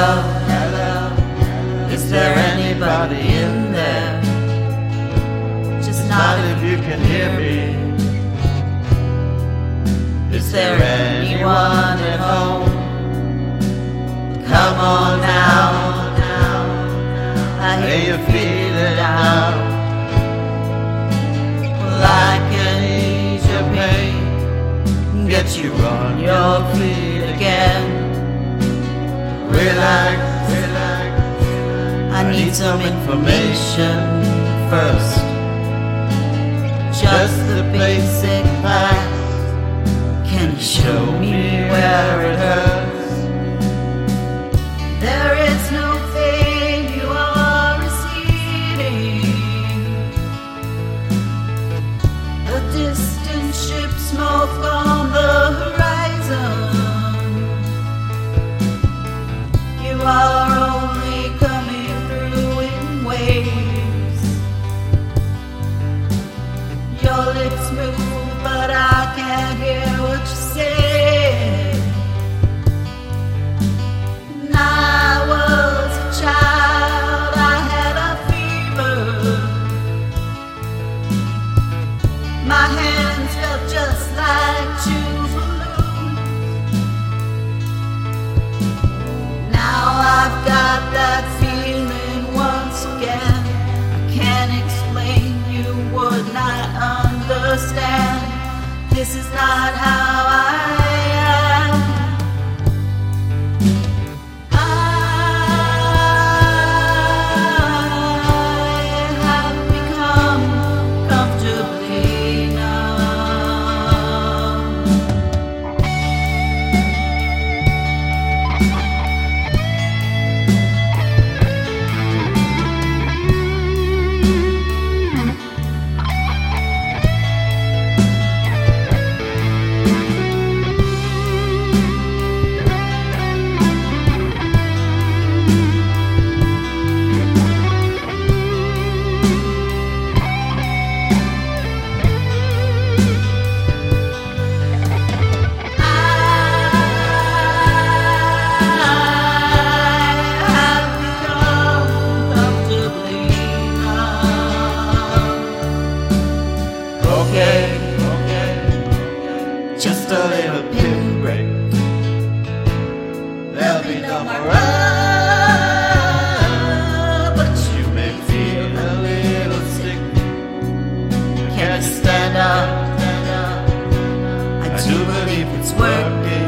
Hello. Is there anybody in there? Just not if you can hear me. Is there anyone at home? Come on now. now, I hear you feeling out. Well, I can ease your pain, get you on your feet again. Relax, relax. I need some information first. Just the basic I can't explain, you would not understand. This is not how I There'll be no more love, but you may feel a little sick. Can't stand up? I do believe it's working.